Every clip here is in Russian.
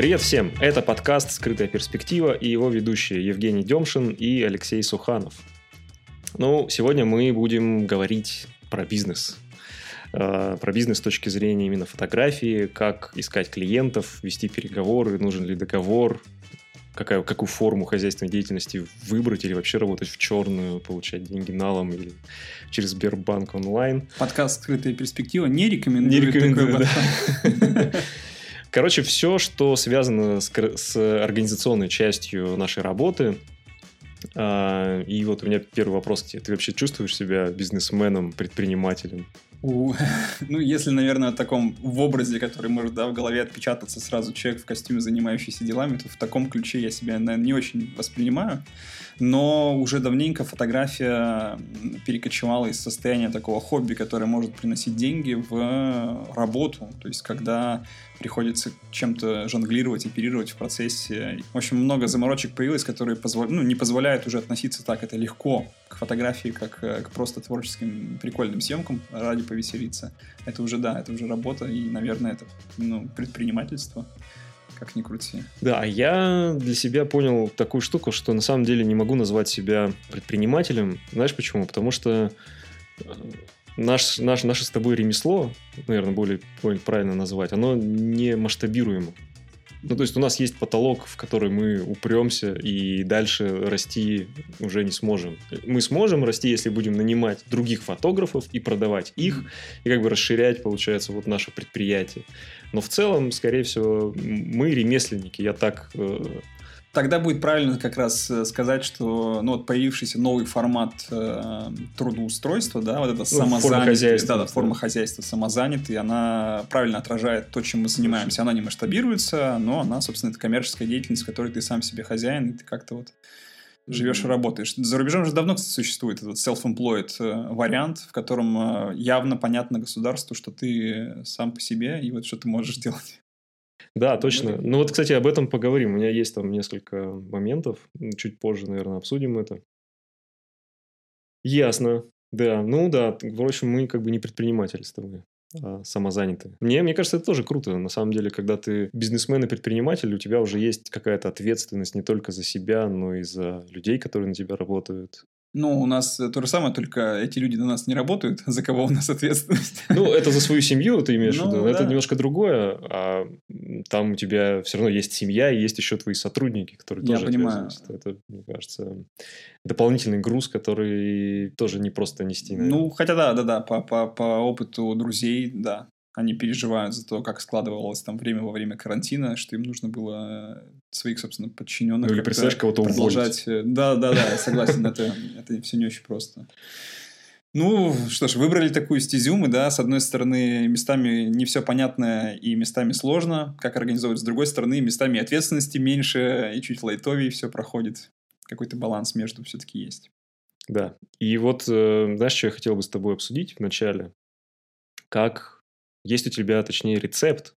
Привет всем! Это подкаст «Скрытая перспектива» и его ведущие Евгений Демшин и Алексей Суханов. Ну, сегодня мы будем говорить про бизнес. Э, про бизнес с точки зрения именно фотографии, как искать клиентов, вести переговоры, нужен ли договор, какая, какую форму хозяйственной деятельности выбрать или вообще работать в черную, получать деньги налом или через Сбербанк онлайн. Подкаст «Скрытая перспектива» не рекомендует. Не рекомендую, да. Короче, все, что связано с, с организационной частью нашей работы. А, и вот у меня первый вопрос к тебе. Ты вообще чувствуешь себя бизнесменом, предпринимателем? У, ну, если, наверное, в таком в образе, который может да, в голове отпечататься сразу человек в костюме, занимающийся делами, то в таком ключе я себя, наверное, не очень воспринимаю. Но уже давненько фотография перекочевала из состояния такого хобби, которое может приносить деньги, в работу. То есть, когда приходится чем-то жонглировать, оперировать в процессе. В общем, много заморочек появилось, которые позво... ну, не позволяют уже относиться так это легко к фотографии, как э, к просто творческим прикольным съемкам ради повеселиться. Это уже, да, это уже работа, и, наверное, это ну, предпринимательство как ни крути. Да, я для себя понял такую штуку, что на самом деле не могу назвать себя предпринимателем. Знаешь почему? Потому что э, наш, наш, наше с тобой ремесло, наверное, более правильно назвать, оно не масштабируемо. Ну, то есть у нас есть потолок, в который мы упремся и дальше расти уже не сможем. Мы сможем расти, если будем нанимать других фотографов и продавать их, и как бы расширять, получается, вот наше предприятие. Но в целом, скорее всего, мы ремесленники. Я так э, Тогда будет правильно как раз э, сказать, что ну, вот появившийся новый формат э, трудоустройства, да, вот это ну, самозанятость, да, да, форма хозяйства самозанятый, она правильно отражает то, чем мы занимаемся. Она не масштабируется, но она, собственно, это коммерческая деятельность, в которой ты сам себе хозяин, и ты как-то вот живешь и работаешь. За рубежом же давно кстати, существует этот self-employed э, вариант, в котором э, явно понятно государству, что ты сам по себе и вот что ты можешь делать. Да, точно. Ну вот, кстати, об этом поговорим. У меня есть там несколько моментов. Чуть позже, наверное, обсудим это. Ясно. Да, ну да, в общем, мы как бы не предприниматели с тобой а самозанятые. Мне, мне кажется, это тоже круто. На самом деле, когда ты бизнесмен и предприниматель, у тебя уже есть какая-то ответственность не только за себя, но и за людей, которые на тебя работают. Ну, у нас то же самое, только эти люди на нас не работают, за кого у нас ответственность. Ну, это за свою семью ты имеешь ну, в виду. Да. Это немножко другое. А там у тебя все равно есть семья и есть еще твои сотрудники, которые Я тоже понимаю. Это, мне кажется, дополнительный груз, который тоже не просто нести. Наверное. Ну, хотя да, да, да, по, по, по опыту друзей, да, они переживают за то, как складывалось там время во время карантина, что им нужно было своих, собственно, подчиненных. Ну или представляешь кого-то продолжать. Уволить. Да, да, да, я согласен, это, это все не очень просто. Ну, что ж, выбрали такую стезю мы, да, с одной стороны, местами не все понятно и местами сложно, как организовывать, с другой стороны, местами ответственности меньше и чуть лайтовее все проходит. Какой-то баланс между все-таки есть. Да, и вот, э, знаешь, что я хотел бы с тобой обсудить в начале? Как есть у тебя, точнее, рецепт,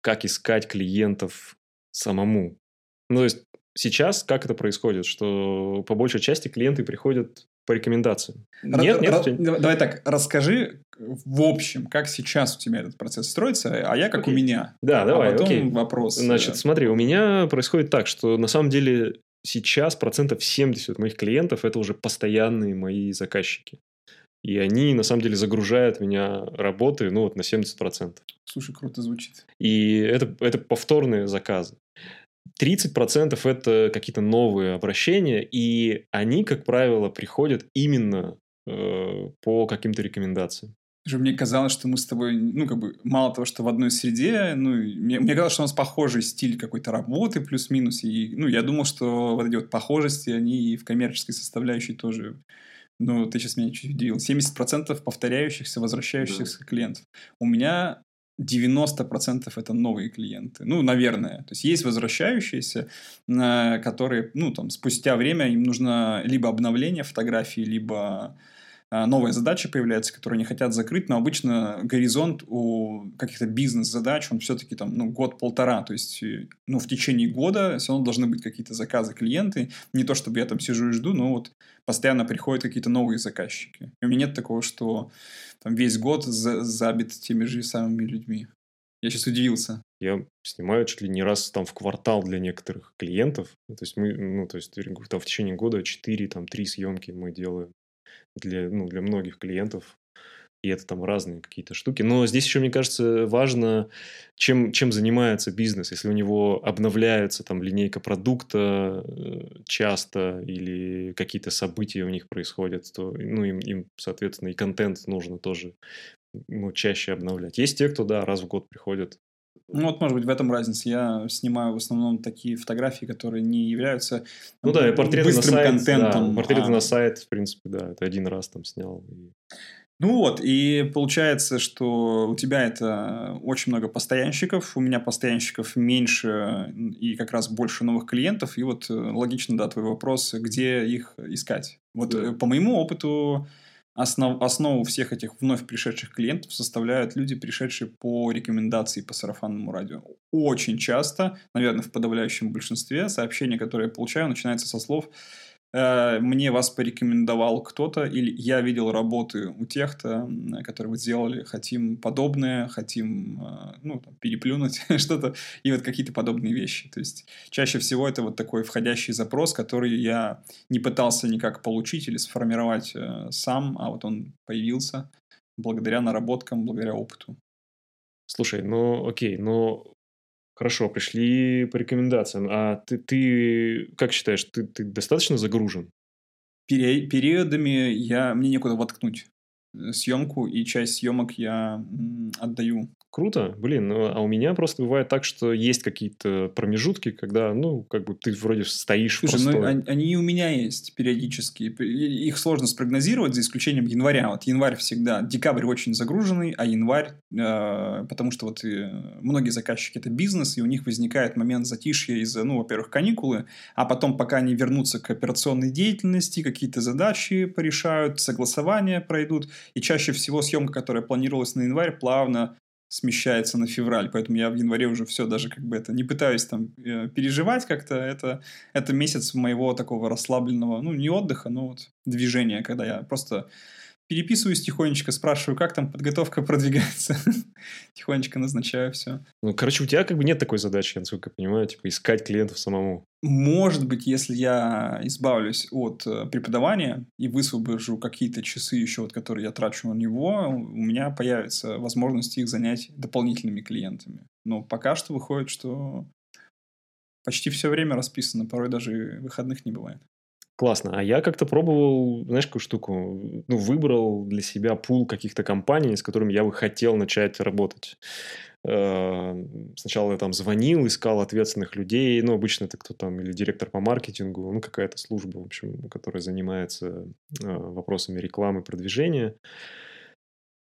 как искать клиентов самому? Ну, то есть сейчас как это происходит, что по большей части клиенты приходят по рекомендациям. Нет, нет. Р- давай так, расскажи в общем, как сейчас у тебя этот процесс строится, а я как окей. у меня. Да, а давай, потом окей. вопрос. Э, Значит, смотри, у меня происходит так, что на самом деле сейчас процентов 70 моих клиентов это уже постоянные мои заказчики. И они, на самом деле, загружают меня работы, ну, вот на 70%. Слушай, круто звучит. И это, это повторные заказы. 30% это какие-то новые обращения, и они, как правило, приходят именно э, по каким-то рекомендациям. Же мне казалось, что мы с тобой, ну, как бы, мало того, что в одной среде, ну, мне, мне казалось, что у нас похожий стиль какой-то работы плюс-минус, и, ну, я думал, что вот эти вот похожести, они и в коммерческой составляющей тоже ну, ты сейчас меня чуть удивил, 70% повторяющихся, возвращающихся да. клиентов. У меня 90% это новые клиенты. Ну, наверное. То есть есть возвращающиеся, э, которые, ну, там, спустя время им нужно либо обновление фотографии, либо а, новая задача появляется, которую они хотят закрыть, но обычно горизонт у каких-то бизнес-задач, он все-таки там, ну, год-полтора, то есть, э, ну, в течение года все равно должны быть какие-то заказы клиенты, не то, чтобы я там сижу и жду, но вот постоянно приходят какие-то новые заказчики. И у меня нет такого, что там весь год за забит теми же самыми людьми. Я сейчас удивился. Я снимаю чуть ли не раз там в квартал для некоторых клиентов. То есть мы, ну, то есть там, в течение года 4, там, 3 съемки мы делаем для, ну, для многих клиентов. И это там разные какие-то штуки. Но здесь еще, мне кажется, важно, чем, чем занимается бизнес. Если у него обновляется там линейка продукта э, часто или какие-то события у них происходят, то ну, им, им, соответственно, и контент нужно тоже ну, чаще обновлять. Есть те, кто, да, раз в год приходят. Ну, вот, может быть, в этом разница. Я снимаю в основном такие фотографии, которые не являются ну, да, портреты быстрым на сайт, контентом. Да, портреты а... на сайт, в принципе, да, это один раз там снял. Ну вот, и получается, что у тебя это очень много постоянщиков, у меня постоянщиков меньше и как раз больше новых клиентов, и вот э, логично, да, твой вопрос, где их искать. Вот да. Э, по моему опыту основ, основу всех этих вновь пришедших клиентов составляют люди, пришедшие по рекомендации по сарафанному радио. Очень часто, наверное, в подавляющем большинстве сообщения, которые я получаю, начинаются со слов мне вас порекомендовал кто-то, или я видел работы у тех-то, которые вы сделали, хотим подобное, хотим э, ну, там, переплюнуть что-то, и вот какие-то подобные вещи. То есть чаще всего это вот такой входящий запрос, который я не пытался никак получить или сформировать э, сам, а вот он появился благодаря наработкам, благодаря опыту. Слушай, ну окей, но Хорошо, пришли по рекомендациям. А ты, ты как считаешь, ты, ты достаточно загружен? Пере, периодами я, мне некуда воткнуть э, съемку, и часть съемок я отдаю Круто, блин, ну, а у меня просто бывает так, что есть какие-то промежутки, когда, ну, как бы ты вроде стоишь Слушай, просто... ну, они, они у меня есть периодически. Их сложно спрогнозировать, за исключением января. Вот январь всегда, декабрь очень загруженный, а январь, э, потому что вот э, многие заказчики это бизнес, и у них возникает момент затишья из-за, ну, во-первых, каникулы, а потом, пока они вернутся к операционной деятельности, какие-то задачи порешают, согласования пройдут, и чаще всего съемка, которая планировалась на январь, плавно смещается на февраль, поэтому я в январе уже все даже как бы это не пытаюсь там э, переживать как-то, это, это месяц моего такого расслабленного, ну не отдыха, но вот движения, когда я просто переписываюсь тихонечко, спрашиваю, как там подготовка продвигается. тихонечко назначаю все. Ну, короче, у тебя как бы нет такой задачи, насколько я понимаю, типа искать клиентов самому. Может быть, если я избавлюсь от э, преподавания и высвобожу какие-то часы еще, вот, которые я трачу на него, у меня появится возможность их занять дополнительными клиентами. Но пока что выходит, что почти все время расписано, порой даже выходных не бывает. Классно. А я как-то пробовал, знаешь, какую штуку? Ну, выбрал для себя пул каких-то компаний, с которыми я бы хотел начать работать. Э, сначала я там звонил, искал ответственных людей. Ну, обычно это кто там, или директор по маркетингу, ну, какая-то служба, в общем, которая занимается э, вопросами рекламы, продвижения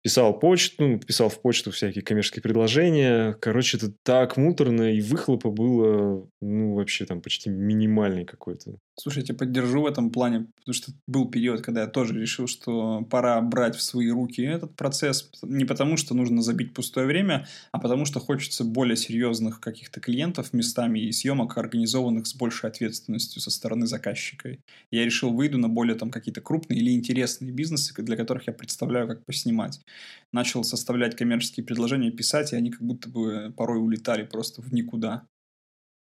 писал почту, писал в почту всякие коммерческие предложения. Короче, это так муторно, и выхлопа было, ну, вообще там почти минимальный какой-то. Слушай, я тебя поддержу в этом плане, потому что был период, когда я тоже решил, что пора брать в свои руки этот процесс. Не потому, что нужно забить пустое время, а потому, что хочется более серьезных каких-то клиентов местами и съемок, организованных с большей ответственностью со стороны заказчика. Я решил, выйду на более там какие-то крупные или интересные бизнесы, для которых я представляю, как поснимать. Начал составлять коммерческие предложения, писать, и они как будто бы порой улетали просто в никуда.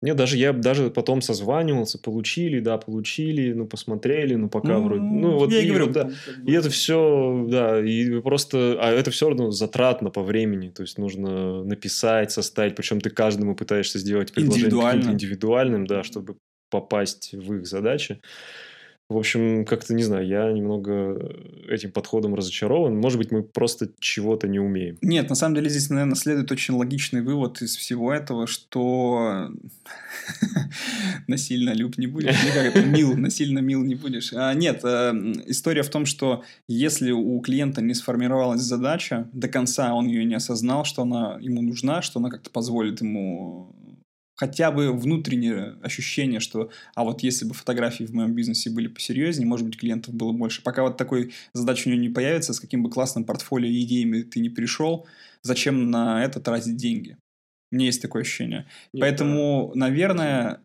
Нет, даже я даже потом созванивался, получили, да, получили, ну, посмотрели, ну, пока ну, вроде... Ну, вот, я и, говорю, да, как бы... и это все, да, и просто... А это все равно затратно по времени, то есть нужно написать, составить, причем ты каждому пытаешься сделать предложение индивидуальным, да, чтобы попасть в их задачи. В общем, как-то, не знаю, я немного этим подходом разочарован. Может быть, мы просто чего-то не умеем. Нет, на самом деле здесь, наверное, следует очень логичный вывод из всего этого, что насильно люб не будешь, ну как это, мил, насильно мил не будешь. А, нет, а, история в том, что если у клиента не сформировалась задача, до конца он ее не осознал, что она ему нужна, что она как-то позволит ему хотя бы внутреннее ощущение, что а вот если бы фотографии в моем бизнесе были посерьезнее, может быть, клиентов было больше. Пока вот такой задачи у него не появится, с каким бы классным портфолио и идеями ты не пришел, зачем на это тратить деньги? Мне есть такое ощущение. Нет, Поэтому, да. наверное,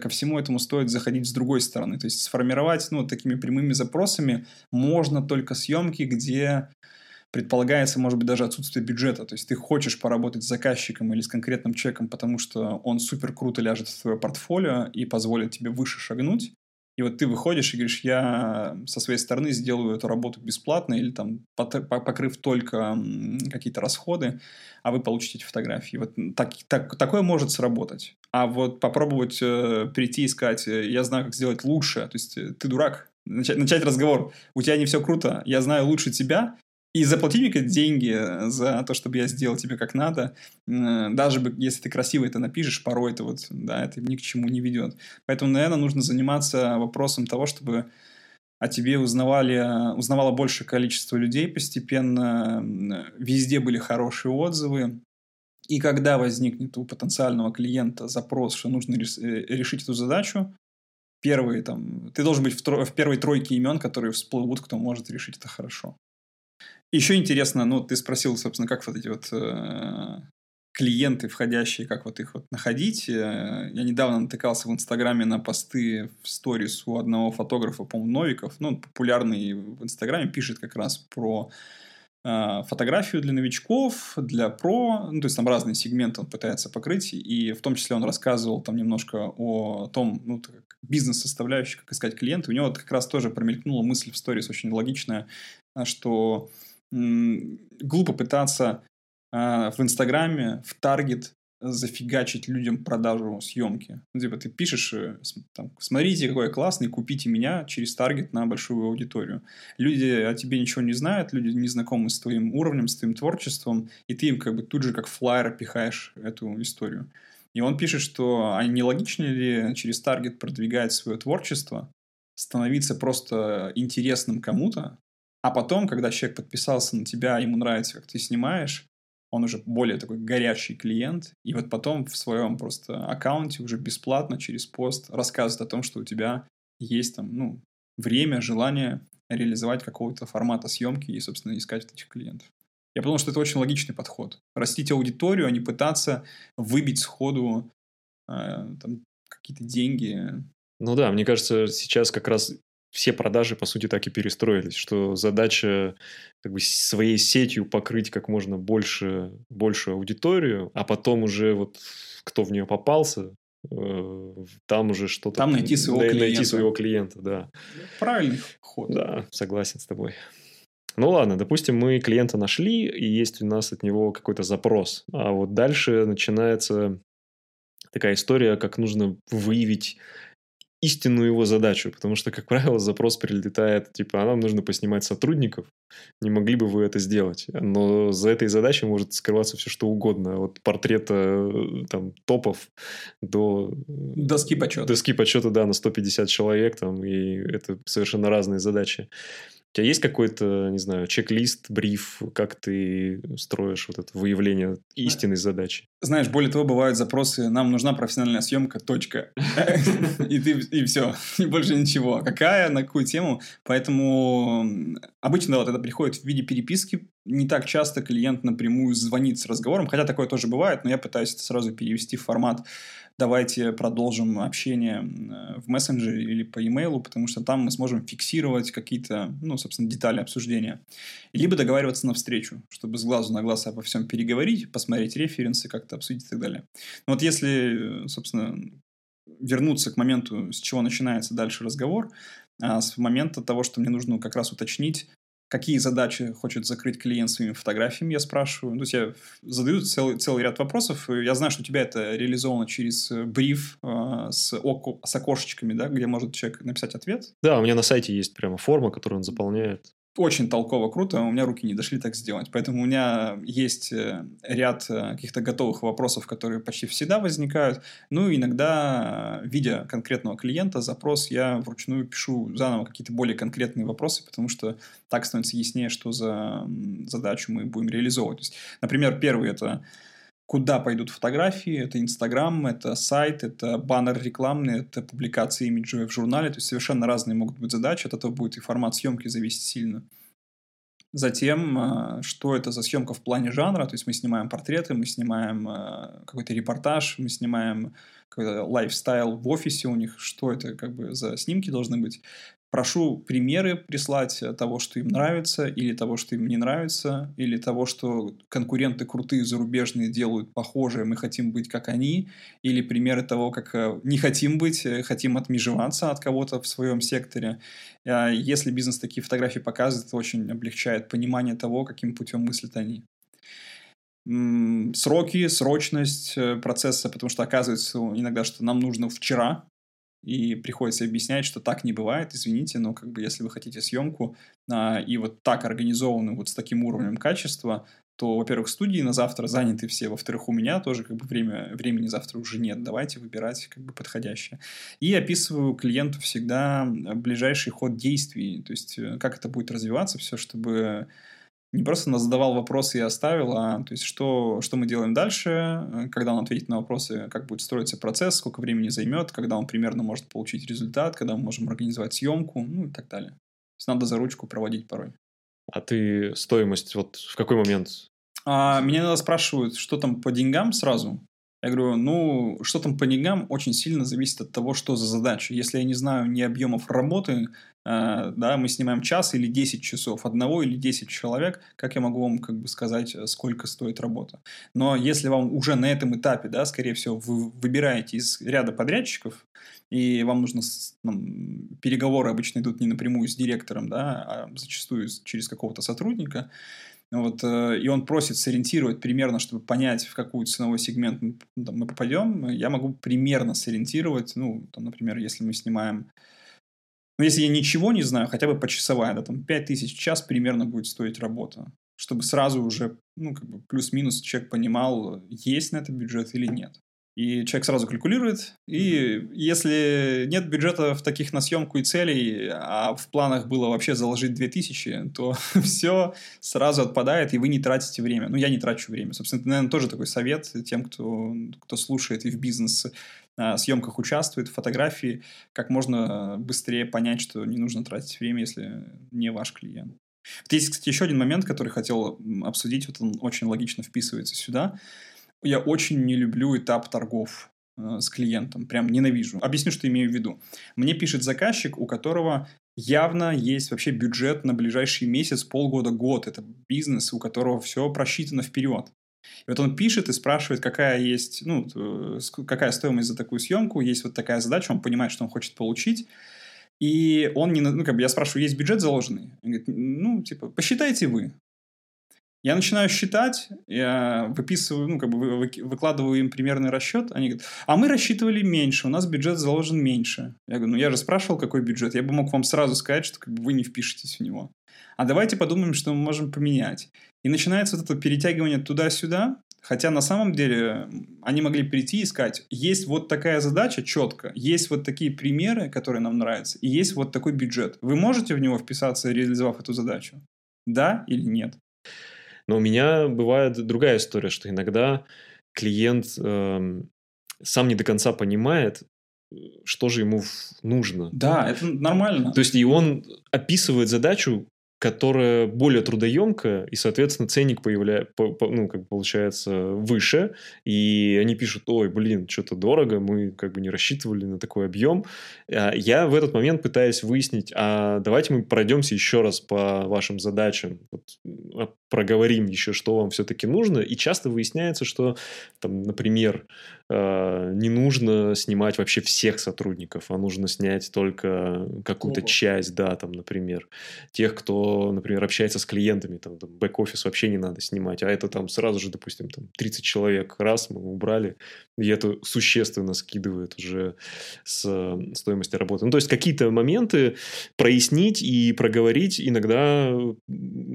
ко всему этому стоит заходить с другой стороны. То есть сформировать, ну, такими прямыми запросами можно только съемки, где предполагается, может быть, даже отсутствие бюджета. То есть ты хочешь поработать с заказчиком или с конкретным человеком, потому что он супер круто ляжет в твое портфолио и позволит тебе выше шагнуть. И вот ты выходишь и говоришь, я со своей стороны сделаю эту работу бесплатно или там покрыв только какие-то расходы, а вы получите эти фотографии. Вот так, так, такое может сработать. А вот попробовать э, прийти и сказать, э, я знаю, как сделать лучше. То есть э, ты дурак, начать, начать разговор. У тебя не все круто, я знаю лучше тебя, и заплати мне деньги э, за то, чтобы я сделал тебе как надо. Э, даже если ты красиво это напишешь, порой это вот, да, это ни к чему не ведет. Поэтому, наверное, нужно заниматься вопросом того, чтобы о тебе узнавали, узнавало большее количество людей постепенно, везде были хорошие отзывы. И когда возникнет у потенциального клиента запрос, что нужно э, решить эту задачу, первые там, ты должен быть в, тро- в первой тройке имен, которые всплывут, кто может решить это хорошо. Еще интересно, ну, ты спросил, собственно, как вот эти вот э, клиенты входящие, как вот их вот находить. Э, я недавно натыкался в Инстаграме на посты в сторис у одного фотографа, по-моему, Новиков. Ну, он популярный в Инстаграме, пишет как раз про э, фотографию для новичков, для про, ну, то есть там разные сегменты он пытается покрыть, и в том числе он рассказывал там немножко о том, ну, бизнес-составляющей, как искать клиента. У него вот как раз тоже промелькнула мысль в сторис очень логичная, что глупо пытаться э, в Инстаграме, в Таргет зафигачить людям продажу съемки. Ну, типа ты пишешь, э, там, смотрите, какой я классный, купите меня через Таргет на большую аудиторию. Люди о тебе ничего не знают, люди не знакомы с твоим уровнем, с твоим творчеством, и ты им как бы тут же как флайер пихаешь эту историю. И он пишет, что а не логично ли через Таргет продвигать свое творчество, становиться просто интересным кому-то, а потом, когда человек подписался на тебя, ему нравится, как ты снимаешь, он уже более такой горячий клиент, и вот потом в своем просто аккаунте уже бесплатно через пост рассказывает о том, что у тебя есть там, ну, время, желание реализовать какого-то формата съемки и, собственно, искать этих клиентов. Я подумал, что это очень логичный подход. Растить аудиторию, а не пытаться выбить сходу э, там, какие-то деньги. Ну да, мне кажется, сейчас как раз все продажи, по сути, так и перестроились, что задача как бы своей сетью покрыть как можно больше, большую аудиторию, а потом уже вот кто в нее попался, э, там уже что-то... Там найти своего найти клиента. Найти своего клиента, да. Правильный ход. Да, согласен с тобой. Ну ладно, допустим, мы клиента нашли, и есть у нас от него какой-то запрос. А вот дальше начинается такая история, как нужно выявить истинную его задачу, потому что, как правило, запрос прилетает, типа, а нам нужно поснимать сотрудников, не могли бы вы это сделать? Но за этой задачей может скрываться все, что угодно, от портрета э, там топов до... Доски почета. Доски почета, да, на 150 человек, там, и это совершенно разные задачи. У тебя есть какой-то, не знаю, чек-лист, бриф, как ты строишь вот это выявление истинной задачи? Знаешь, более того, бывают запросы, нам нужна профессиональная съемка, точка. И ты и все, и больше ничего. Какая, на какую тему? Поэтому обычно вот это приходит в виде переписки. Не так часто клиент напрямую звонит с разговором, хотя такое тоже бывает, но я пытаюсь это сразу перевести в формат давайте продолжим общение в мессенджере или по e-mail, потому что там мы сможем фиксировать какие-то, ну, собственно, детали обсуждения. Либо договариваться на встречу, чтобы с глазу на глаз обо всем переговорить, посмотреть референсы, как-то обсудить и так далее. Но вот если, собственно, вернуться к моменту, с чего начинается дальше разговор, а с момента того, что мне нужно как раз уточнить, какие задачи хочет закрыть клиент своими фотографиями, я спрашиваю. То есть я задаю целый, целый ряд вопросов. Я знаю, что у тебя это реализовано через э, бриф э, с, око, с окошечками, да, где может человек написать ответ. Да, у меня на сайте есть прямо форма, которую он заполняет очень толково, круто, у меня руки не дошли так сделать. Поэтому у меня есть э, ряд э, каких-то готовых вопросов, которые почти всегда возникают. Ну, иногда, э, видя конкретного клиента, запрос, я вручную пишу заново какие-то более конкретные вопросы, потому что так становится яснее, что за задачу мы будем реализовывать. например, первый – это куда пойдут фотографии. Это Инстаграм, это сайт, это баннер рекламный, это публикации имиджевые в журнале. То есть совершенно разные могут быть задачи. От этого будет и формат съемки зависеть сильно. Затем, а, что это за съемка в плане жанра, то есть мы снимаем портреты, мы снимаем а, какой-то репортаж, мы снимаем какой-то лайфстайл в офисе у них, что это как бы за снимки должны быть. Прошу примеры прислать того, что им нравится, или того, что им не нравится, или того, что конкуренты крутые зарубежные делают похожее, мы хотим быть как они, или примеры того, как э, не хотим быть, э, хотим отмежеваться от кого-то в своем секторе. А если бизнес такие фотографии показывает, это очень облегчает понимание того, каким путем мыслят они сроки, срочность э, процесса, потому что оказывается иногда, что нам нужно вчера, и приходится объяснять, что так не бывает, извините, но как бы если вы хотите съемку а, и вот так организованную, вот с таким уровнем качества, то, во-первых, студии на завтра заняты все, во-вторых, у меня тоже как бы время, времени завтра уже нет, давайте выбирать как бы подходящее. И описываю клиенту всегда ближайший ход действий, то есть э, как это будет развиваться все, чтобы не просто нас задавал вопросы и оставил, а то есть что, что мы делаем дальше, э, когда он ответит на вопросы, как будет строиться процесс, сколько времени займет, когда он примерно может получить результат, когда мы можем организовать съемку, ну и так далее. То есть надо за ручку проводить порой. А ты стоимость вот в какой момент? А, меня иногда спрашивают, что там по деньгам сразу. Я говорю, ну, что там по деньгам очень сильно зависит от того, что за задача. Если я не знаю ни объемов работы, э, да, мы снимаем час или 10 часов, одного или 10 человек, как я могу вам как бы сказать, э, сколько стоит работа. Но если вам уже на этом этапе, да, скорее всего, вы выбираете из ряда подрядчиков, и вам нужно, ну, переговоры обычно идут не напрямую с директором, да, а зачастую через какого-то сотрудника, вот, э, и он просит сориентировать примерно, чтобы понять, в какой ценовой сегмент мы, ну, там, мы попадем. Я могу примерно сориентировать, ну, там, например, если мы снимаем... Ну, если я ничего не знаю, хотя бы почасовая, да, там 5000 в час примерно будет стоить работа. Чтобы сразу уже, ну, как бы плюс-минус человек понимал, есть на это бюджет или нет. И человек сразу калькулирует. И если нет бюджета в таких на съемку и целей, а в планах было вообще заложить 2000, то все сразу отпадает, и вы не тратите время. Ну, я не трачу время. Собственно, это, наверное, тоже такой совет тем, кто, кто слушает и в бизнес а, съемках участвует, в фотографии, как можно быстрее понять, что не нужно тратить время, если не ваш клиент. Вот есть, кстати, еще один момент, который хотел обсудить, вот он очень логично вписывается сюда. Я очень не люблю этап торгов э, с клиентом, прям ненавижу. Объясню, что имею в виду. Мне пишет заказчик, у которого явно есть вообще бюджет на ближайший месяц, полгода, год. Это бизнес, у которого все просчитано вперед. И вот он пишет и спрашивает, какая есть, ну, э, какая стоимость за такую съемку, есть вот такая задача, он понимает, что он хочет получить. И он не, ну, как бы я спрашиваю, есть бюджет заложенный? Он говорит, ну, типа, посчитайте вы. Я начинаю считать, я выписываю, ну, как бы выкладываю им примерный расчет. Они говорят, а мы рассчитывали меньше, у нас бюджет заложен меньше. Я говорю, ну, я же спрашивал, какой бюджет. Я бы мог вам сразу сказать, что как бы, вы не впишетесь в него. А давайте подумаем, что мы можем поменять. И начинается вот это перетягивание туда-сюда, Хотя на самом деле они могли прийти и сказать, есть вот такая задача четко, есть вот такие примеры, которые нам нравятся, и есть вот такой бюджет. Вы можете в него вписаться, реализовав эту задачу? Да или нет? Но у меня бывает другая история, что иногда клиент э, сам не до конца понимает, что же ему нужно. Да, это нормально. То есть и он описывает задачу которая более трудоемкая, и, соответственно, ценник появляется, по, по, ну, как получается, выше, и они пишут, ой, блин, что-то дорого, мы как бы не рассчитывали на такой объем. А я в этот момент пытаюсь выяснить, а давайте мы пройдемся еще раз по вашим задачам, вот, а, проговорим еще, что вам все-таки нужно, и часто выясняется, что, там, например, не нужно снимать вообще всех сотрудников, а нужно снять только какую-то часть, да, там, например, тех, кто, например, общается с клиентами, там, там бэк-офис вообще не надо снимать, а это там сразу же, допустим, там 30 человек, раз мы убрали, и это существенно скидывает уже с стоимости работы. Ну, то есть какие-то моменты прояснить и проговорить иногда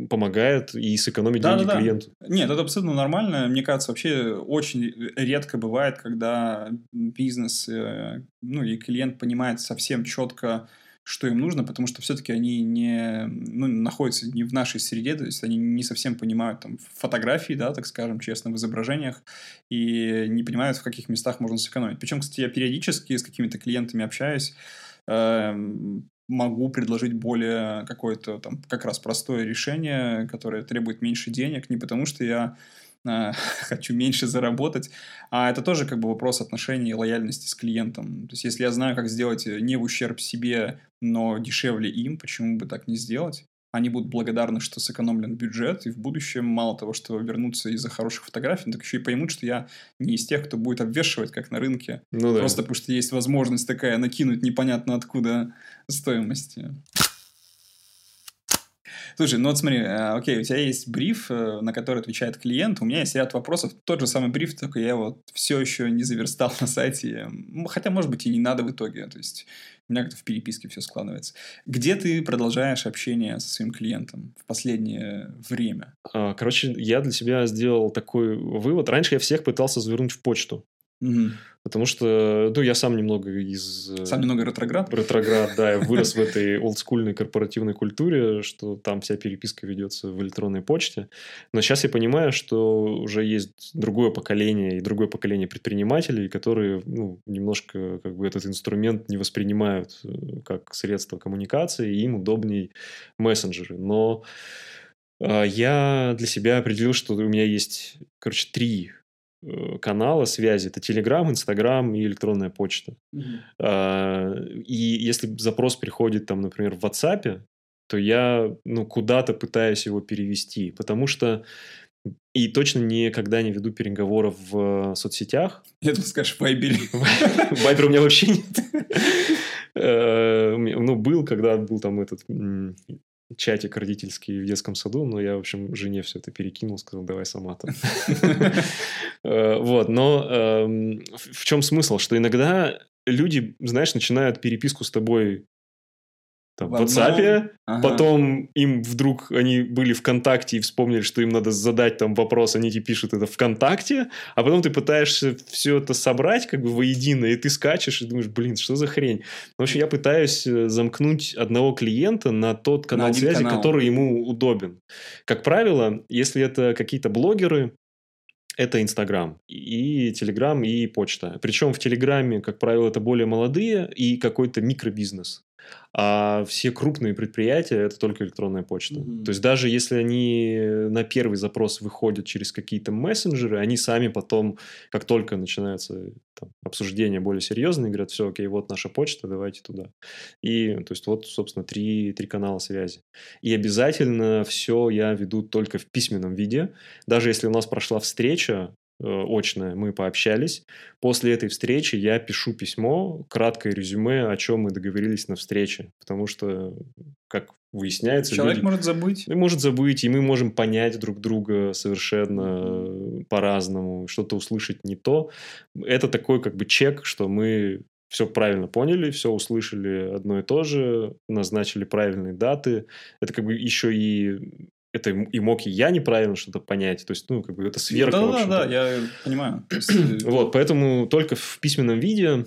помогает и сэкономить да, деньги да, клиенту. Нет, это абсолютно нормально. Мне кажется, вообще очень редко бывает, когда бизнес, э, ну и клиент понимает совсем четко, что им нужно, потому что все-таки они не ну, находятся не в нашей среде, то есть они не совсем понимают там фотографии, да, так скажем, честно, в изображениях, и не понимают, в каких местах можно сэкономить. Причем, кстати, я периодически с какими-то клиентами общаюсь, эм, могу предложить более какое-то там как раз простое решение, которое требует меньше денег, не потому что я хочу меньше заработать. А это тоже как бы вопрос отношений и лояльности с клиентом. То есть, если я знаю, как сделать не в ущерб себе, но дешевле им, почему бы так не сделать? они будут благодарны, что сэкономлен бюджет, и в будущем мало того, что вернутся из-за хороших фотографий, так еще и поймут, что я не из тех, кто будет обвешивать, как на рынке. Ну, да. Просто потому что есть возможность такая накинуть непонятно откуда стоимости. Слушай, ну вот смотри, э, окей, у тебя есть бриф, э, на который отвечает клиент, у меня есть ряд вопросов, тот же самый бриф, только я вот все еще не заверстал на сайте, хотя, может быть, и не надо в итоге, то есть у меня как-то в переписке все складывается. Где ты продолжаешь общение со своим клиентом в последнее время? А, короче, я для себя сделал такой вывод. Раньше я всех пытался завернуть в почту. Угу. Потому что, ну, я сам немного из... Э, сам немного ретроград? Ретроград, да. Я вырос в этой олдскульной корпоративной культуре, что там вся переписка ведется в электронной почте. Но сейчас я понимаю, что уже есть другое поколение и другое поколение предпринимателей, которые, ну, немножко как бы этот инструмент не воспринимают э, как средство коммуникации, и им удобней мессенджеры. Но э, я для себя определил, что у меня есть, короче, три канала связи. Это Telegram, Instagram и электронная почта. Mm-hmm. И если запрос приходит, там, например, в WhatsApp, то я ну, куда-то пытаюсь его перевести, потому что и точно никогда не веду переговоров в соцсетях. Я думаю, скажешь, в Вайбере. Вайбер у меня вообще нет. Э, ну, был, когда был там этот чатик родительский в детском саду, но я, в общем, жене все это перекинул, сказал, давай сама там. Э, вот, но эм, в чем смысл? Что иногда люди, знаешь, начинают переписку с тобой там, в WhatsApp, ага. потом им вдруг они были ВКонтакте и вспомнили, что им надо задать там вопрос, они тебе пишут это ВКонтакте, а потом ты пытаешься все это собрать как бы воедино, и ты скачешь и думаешь, блин, что за хрень? В общем, я пытаюсь э, замкнуть одного клиента на тот канал на связи, канал. который ему удобен. Как правило, если это какие-то блогеры, это Инстаграм, и Телеграм, и почта. Причем в Телеграме, как правило, это более молодые и какой-то микробизнес. А все крупные предприятия это только электронная почта. Mm-hmm. То есть даже если они на первый запрос выходят через какие-то мессенджеры, они сами потом, как только начинается там, обсуждение более серьезное, говорят, все, окей, вот наша почта, давайте туда. И, то есть, вот, собственно, три, три канала связи. И обязательно все я веду только в письменном виде. Даже если у нас прошла встреча, Э, очное, мы пообщались. После этой встречи я пишу письмо, краткое резюме, о чем мы договорились на встрече. Потому что, как выясняется... Человек люди, может забыть. Может забыть, и мы можем понять друг друга совершенно по-разному, что-то услышать не то. Это такой как бы чек, что мы все правильно поняли, все услышали одно и то же, назначили правильные даты. Это как бы еще и это и мог и я неправильно что-то понять. То есть, ну, как бы это сверка. Да, да, да, я понимаю. Э, вот, поэтому только в письменном виде.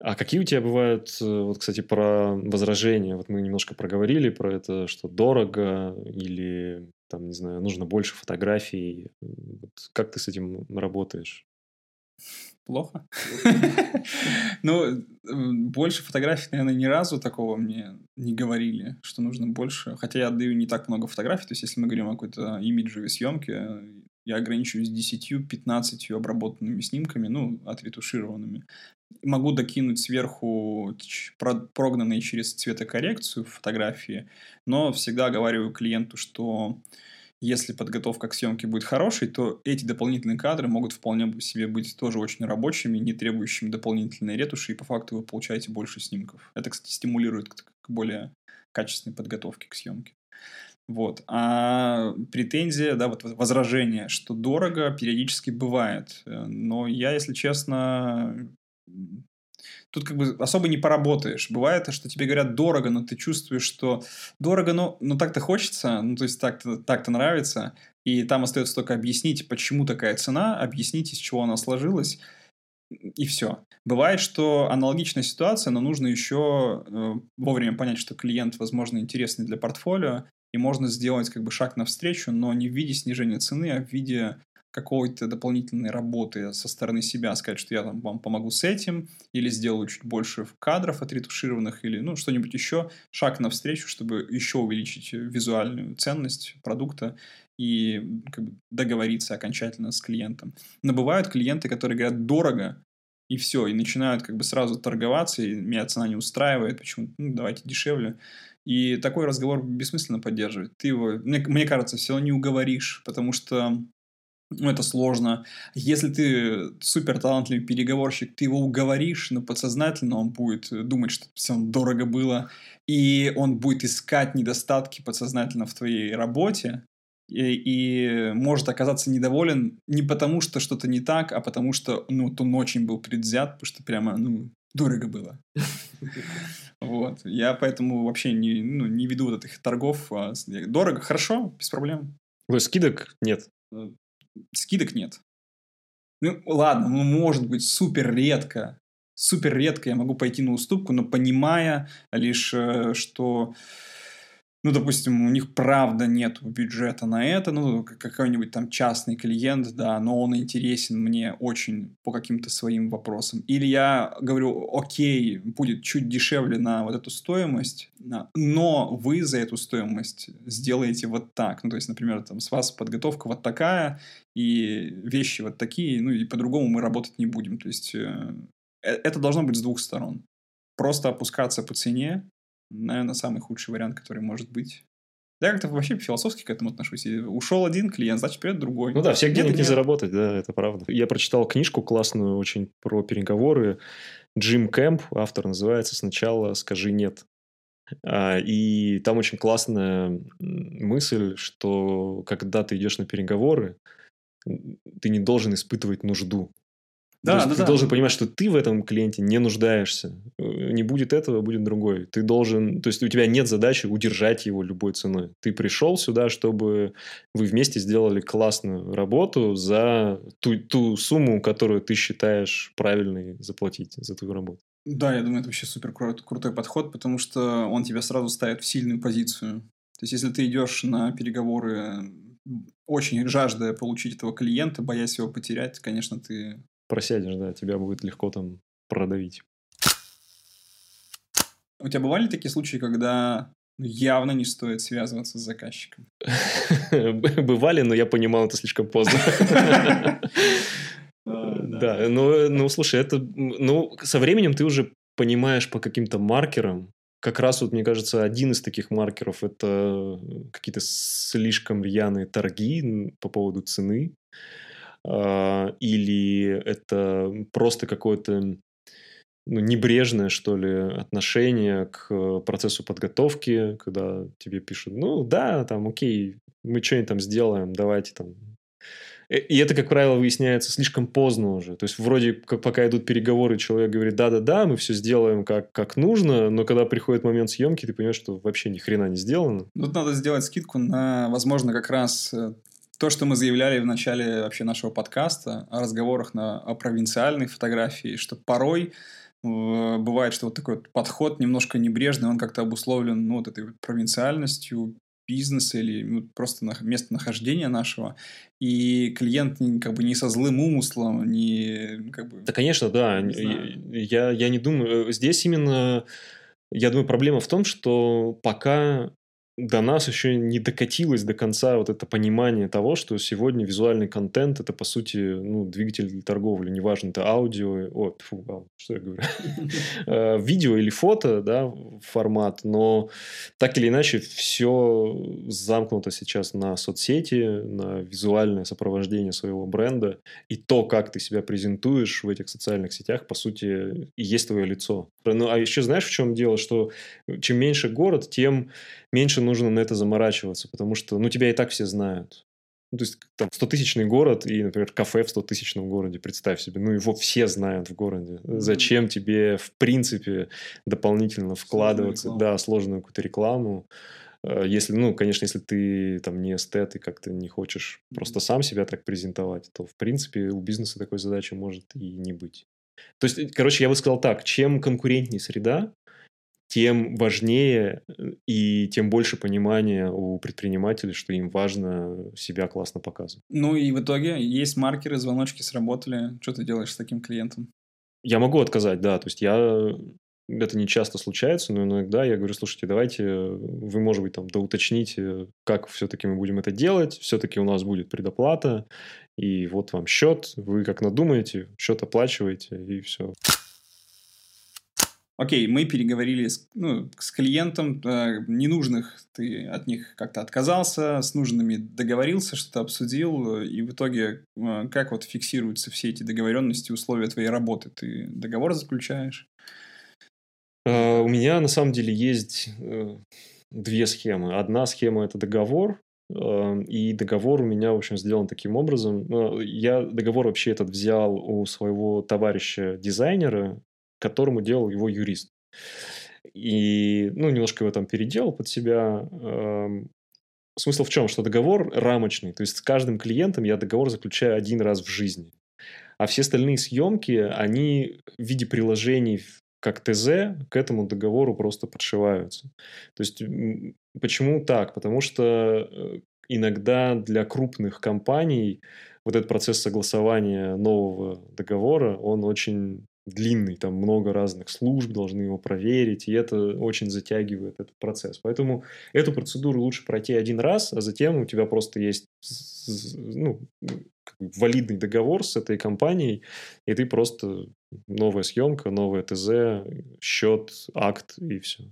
А какие у тебя бывают, э, вот, кстати, про возражения? Вот мы немножко проговорили про это, что дорого или, там, не знаю, нужно больше фотографий. Вот как ты с этим работаешь? Плохо. Ну, больше фотографий, наверное, ни разу такого мне не говорили, что нужно больше. Хотя я отдаю не так много фотографий. То есть, если мы говорим о какой-то имиджевой съемке, я ограничиваюсь 10-15 обработанными снимками, ну, отретушированными. Могу докинуть сверху прогнанные через цветокоррекцию фотографии, но всегда говорю клиенту, что если подготовка к съемке будет хорошей, то эти дополнительные кадры могут вполне себе быть тоже очень рабочими, не требующими дополнительной ретуши, и по факту вы получаете больше снимков. Это, кстати, стимулирует к, к более качественной подготовке к съемке. Вот. А претензия, да, вот возражение, что дорого, периодически бывает. Но я, если честно, тут как бы особо не поработаешь. Бывает, что тебе говорят дорого, но ты чувствуешь, что дорого, но, но так-то хочется, ну, то есть так-то так нравится, и там остается только объяснить, почему такая цена, объяснить, из чего она сложилась, и все. Бывает, что аналогичная ситуация, но нужно еще э, вовремя понять, что клиент, возможно, интересный для портфолио, и можно сделать как бы шаг навстречу, но не в виде снижения цены, а в виде какой-то дополнительной работы со стороны себя, сказать, что я там вам помогу с этим, или сделаю чуть больше кадров отретушированных, или ну что-нибудь еще, шаг навстречу, чтобы еще увеличить визуальную ценность продукта и как бы, договориться окончательно с клиентом. Но бывают клиенты, которые говорят дорого, и все, и начинают как бы сразу торговаться, и меня цена не устраивает, почему, ну, давайте дешевле. И такой разговор бессмысленно поддерживать. Ты его, мне, мне кажется, все не уговоришь, потому что ну, это сложно. Если ты супер талантливый переговорщик, ты его уговоришь, но подсознательно он будет думать, что все дорого было, и он будет искать недостатки подсознательно в твоей работе, и, и может оказаться недоволен не потому, что что-то не так, а потому что, ну, он очень был предвзят, потому что прямо, ну, дорого было. Вот. Я поэтому вообще не, ну, не веду вот этих торгов. А дорого, хорошо, без проблем. Скидок нет. Скидок нет. Ну, ладно, ну, может быть, супер редко. Супер редко я могу пойти на уступку, но понимая лишь, э, что ну, допустим, у них правда нет бюджета на это, ну, какой-нибудь там частный клиент, да, но он интересен мне очень по каким-то своим вопросам. Или я говорю, окей, будет чуть дешевле на вот эту стоимость, но вы за эту стоимость сделаете вот так. Ну, то есть, например, там с вас подготовка вот такая, и вещи вот такие, ну, и по-другому мы работать не будем. То есть, э, э, это должно быть с двух сторон. Просто опускаться по цене, наверное, самый худший вариант, который может быть. Я как-то вообще философски к этому отношусь. И ушел один клиент, значит, придет другой. Ну да, всех денег не заработать, да, это правда. Я прочитал книжку классную очень про переговоры. Джим Кэмп, автор называется «Сначала скажи нет». А, и там очень классная мысль, что когда ты идешь на переговоры, ты не должен испытывать нужду. Да, да, ты да. должен понимать, что ты в этом клиенте не нуждаешься. Э, не будет этого, будет другой. Ты должен, то есть у тебя нет задачи удержать его любой ценой. Ты пришел сюда, чтобы вы вместе сделали классную работу за ту, ту сумму, которую ты считаешь правильной заплатить за твою работу. Да, я думаю, это вообще супер крутой подход, потому что он тебя сразу ставит в сильную позицию. То есть, если ты идешь на переговоры очень жаждая получить этого клиента, боясь его потерять, конечно, ты просядешь, да, тебя будет легко там продавить. У тебя бывали такие случаи, когда явно не стоит связываться с заказчиком? Бывали, но я понимал это слишком поздно. Да, ну, ну, слушай, это, ну, со временем ты уже понимаешь по каким-то маркерам, как раз вот, мне кажется, один из таких маркеров – это какие-то слишком рьяные торги по поводу цены. А, или это просто какое-то ну, небрежное, что ли, отношение к процессу подготовки, когда тебе пишут, ну да, там, окей, мы что-нибудь там сделаем, давайте там. Э, и это, как правило, выясняется слишком поздно уже. То есть, вроде как пока идут переговоры, человек говорит, да-да-да, мы все сделаем как, как нужно, но когда приходит момент съемки, ты понимаешь, что вообще ни хрена не сделано. Тут надо сделать скидку на, возможно, как раз э, то, что мы заявляли в начале вообще нашего подкаста о разговорах на, о провинциальной фотографии, что порой э, бывает, что вот такой вот подход немножко небрежный, он как-то обусловлен ну, вот этой вот провинциальностью бизнеса или ну, просто на, местонахождения нашего, и клиент как бы не со злым умыслом, не как бы... Да, конечно, да. Я, я не думаю... Э, здесь именно... Я думаю, проблема в том, что пока до нас еще не докатилось до конца вот это понимание того, что сегодня визуальный контент это по сути ну, двигатель для торговли, неважно это аудио, о, фу, что я говорю, э, видео или фото, да, формат, но так или иначе все замкнуто сейчас на соцсети, на визуальное сопровождение своего бренда. И то, как ты себя презентуешь в этих социальных сетях, по сути, и есть твое лицо. Ну, а еще знаешь, в чем дело, что чем меньше город, тем меньше нужно на это заморачиваться, потому что, ну, тебя и так все знают. Ну, то есть, там, 100-тысячный город и, например, кафе в 100-тысячном городе, представь себе. Ну, его все знают в городе. Зачем тебе, в принципе, дополнительно вкладываться, сложную да, сложную какую-то рекламу, э, если, ну, конечно, если ты там не эстет и как-то не хочешь просто сам себя так презентовать, то, в принципе, у бизнеса такой задачи может и не быть. То есть, короче, я бы сказал так, чем конкурентнее среда, тем важнее э, и тем больше понимания у предпринимателей, что им важно себя классно показывать. Ну и в итоге есть маркеры, звоночки сработали. Что ты делаешь с таким клиентом? Я могу отказать, да. То есть я это не часто случается, но иногда я говорю, слушайте, давайте вы, может быть, там доуточните, как все-таки мы будем это делать, все-таки у нас будет предоплата, и вот вам счет, вы как надумаете, счет оплачиваете, и все. Окей, мы переговорили с, ну, с клиентом, э, ненужных ты от них как-то отказался, с нужными договорился, что-то обсудил, и в итоге э, как вот фиксируются все эти договоренности, условия твоей работы? Ты договор заключаешь? Uh, у меня на самом деле есть uh, две схемы. Одна схема это договор, uh, и договор у меня, в общем, сделан таким образом. Я договор вообще этот взял у своего товарища дизайнера, которому делал его юрист. И, ну, немножко его там переделал под себя. Смысл в чем? Что договор рамочный. То есть с каждым клиентом я договор заключаю один раз в жизни. А все остальные съемки, они в виде приложений как ТЗ к этому договору просто подшиваются. То есть почему так? Потому что э, иногда для крупных компаний вот этот процесс согласования нового договора, он очень длинный, там много разных служб должны его проверить, и это очень затягивает этот процесс. Поэтому эту процедуру лучше пройти один раз, а затем у тебя просто есть ну, валидный договор с этой компанией, и ты просто новая съемка, новая ТЗ, счет, акт и все.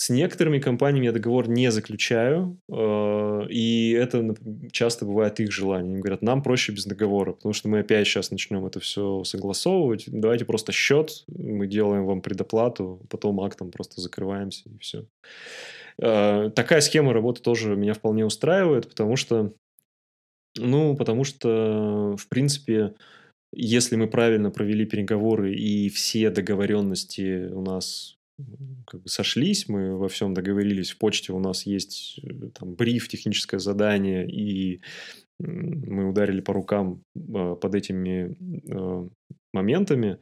С некоторыми компаниями я договор не заключаю, э, и это часто бывает их желание. Они говорят, нам проще без договора, потому что мы опять сейчас начнем это все согласовывать. Давайте просто счет, мы делаем вам предоплату, потом актом просто закрываемся и все. Э, такая схема работы тоже меня вполне устраивает, потому что, ну, потому что, в принципе, если мы правильно провели переговоры и все договоренности у нас как бы сошлись, мы во всем договорились, в почте у нас есть э, там бриф, техническое задание, и мы ударили по рукам а, под этими а, моментами,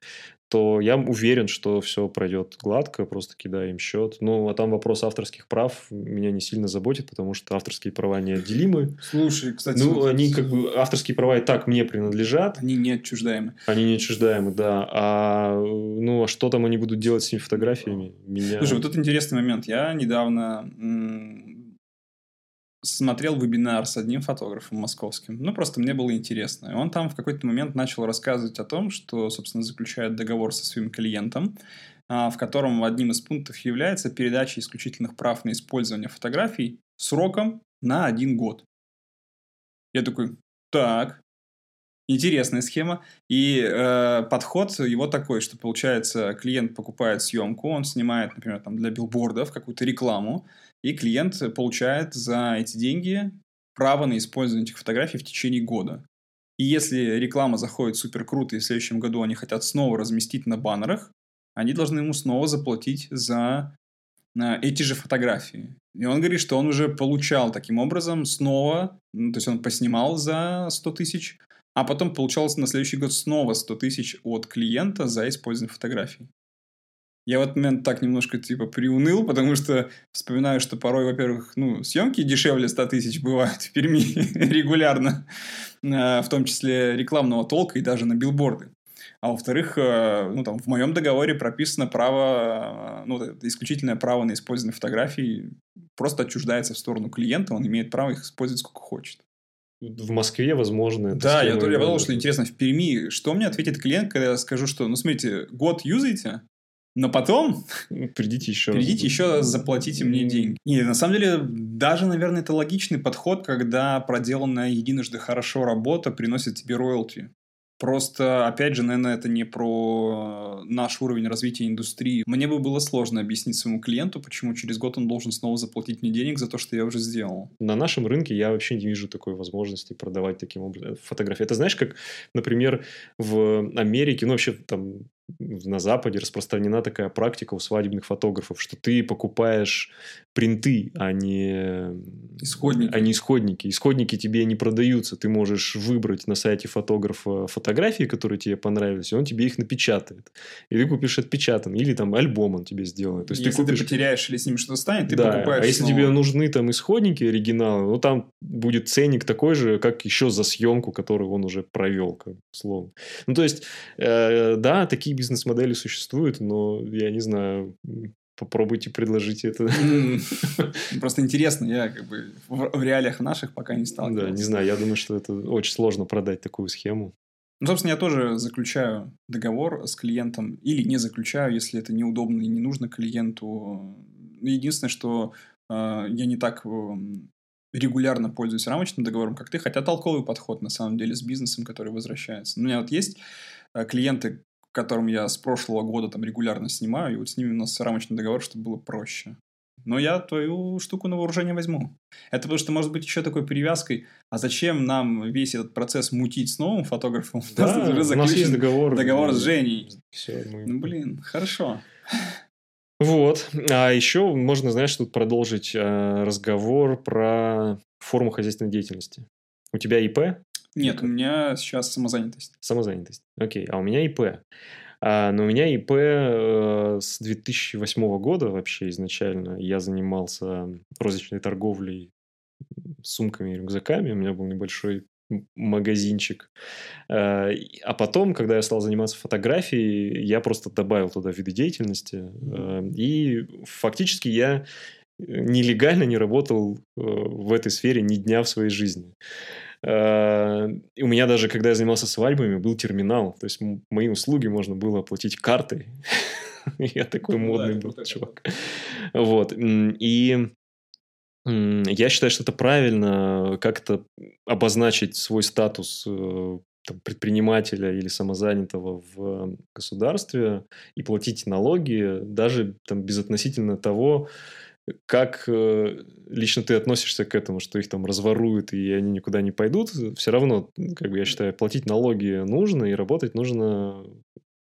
то я уверен, что все пройдет гладко, просто кидаю им счет. Ну, а там вопрос авторских прав меня не сильно заботит, потому что авторские права неотделимы. Слушай, кстати... Ну, вот они как бы... Авторские права и так мне принадлежат. Они не отчуждаемы. Они не отчуждаемы, да. А, ну, а что там они будут делать с этими фотографиями? Меня... Слушай, вот тут интересный момент. Я недавно смотрел вебинар с одним фотографом московским. Ну, просто мне было интересно. И он там в какой-то момент начал рассказывать о том, что, собственно, заключает договор со своим клиентом, а, в котором одним из пунктов является передача исключительных прав на использование фотографий сроком на один год. Я такой, так, интересная схема. И э, подход его такой, что получается, клиент покупает съемку, он снимает, например, там для билбордов какую-то рекламу, и клиент получает за эти деньги право на использование этих фотографий в течение года. И если реклама заходит супер круто, и в следующем году они хотят снова разместить на баннерах, они должны ему снова заплатить за эти же фотографии. И он говорит, что он уже получал таким образом снова, ну, то есть он поснимал за 100 тысяч, а потом получалось на следующий год снова 100 тысяч от клиента за использование фотографий. Я в этот момент так немножко, типа, приуныл, потому что вспоминаю, что порой, во-первых, ну, съемки дешевле 100 тысяч бывают в Перми регулярно, э, в том числе рекламного толка и даже на билборды. А во-вторых, э, ну, там, в моем договоре прописано право, э, ну, исключительное право на использование фотографий просто отчуждается в сторону клиента, он имеет право их использовать сколько хочет. В Москве, возможно, Да, я, я подумал, что интересно, в Перми, что мне ответит клиент, когда я скажу, что, ну, смотрите, год юзаете, но потом... Придите еще Придите еще заплатите мне деньги. Не, на самом деле, даже, наверное, это логичный подход, когда проделанная единожды хорошо работа приносит тебе роялти. Просто, опять же, наверное, это не про наш уровень развития индустрии. Мне бы было сложно объяснить своему клиенту, почему через год он должен снова заплатить мне денег за то, что я уже сделал. На нашем рынке я вообще не вижу такой возможности продавать таким образом фотографии. Это знаешь, как, например, в Америке, ну вообще там на Западе распространена такая практика у свадебных фотографов, что ты покупаешь принты, а не Исходники. а не исходники. Исходники тебе не продаются. Ты можешь выбрать на сайте фотографа фотографии, которые тебе понравились, и он тебе их напечатает. И ты купишь отпечатанный. Или там альбом он тебе сделает. То есть если ты купишь... ты потеряешь или с ним что-то станет, ты да, покупаешь а если снова. тебе нужны там исходники оригиналы, ну там будет ценник такой же, как еще за съемку, которую он уже провел, как бы, словом. Ну то есть, э, да, такие бизнес-модели существуют, но я не знаю, попробуйте предложить это. М, Просто интересно, я как бы в реалиях наших пока не Да, сталкивался. не знаю, я думаю, что это очень сложно продать такую схему. Ну, собственно, я тоже заключаю договор с клиентом или не заключаю, если это неудобно и не нужно клиенту. Единственное, что э, я не так эм, регулярно пользуюсь рамочным договором, как ты, хотя толковый подход, на самом деле, с бизнесом, который возвращается. У меня вот есть э, клиенты, которым я с прошлого года там регулярно снимаю, и вот с ними у нас рамочный договор, чтобы было проще. Но я твою штуку на вооружение возьму. Это потому что может быть еще такой привязкой. А зачем нам весь этот процесс мутить с новым фотографом? У нас Да, уже у нас есть договор. договор с Женей. Все, мы... Ну, блин, хорошо. Вот. А еще можно, знаешь, тут продолжить э, разговор про форму хозяйственной деятельности. У тебя ИП? Нет, у меня сейчас самозанятость. Самозанятость. Окей. А у меня ИП. А, но у меня ИП э, с 2008 года вообще изначально. Я занимался розничной торговлей сумками и рюкзаками. У меня был небольшой магазинчик. Э, А потом, когда я стал заниматься фотографией, я просто добавил туда виды деятельности. Э, И фактически я нелегально не работал э, в этой сфере ни дня в своей жизни. Э, У меня даже, когда я занимался свадьбами, был терминал. То есть мои услуги можно было оплатить картой. Я такой Ну модный был чувак. Вот. И я считаю, что это правильно как-то обозначить свой статус э, там, предпринимателя или самозанятого в государстве и платить налоги, даже там, безотносительно того, как э, лично ты относишься к этому, что их там разворуют и они никуда не пойдут, все равно, как бы я считаю, платить налоги нужно и работать нужно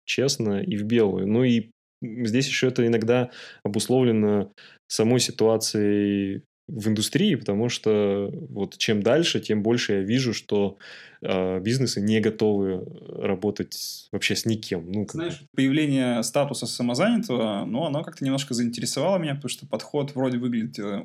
честно и в белую. Ну и здесь еще это иногда обусловлено самой ситуацией в индустрии, потому что вот чем дальше, тем больше я вижу, что э, бизнесы не готовы работать вообще с никем. Ну, как. Знаешь, появление статуса самозанятого, ну, оно как-то немножко заинтересовало меня, потому что подход вроде выглядит э,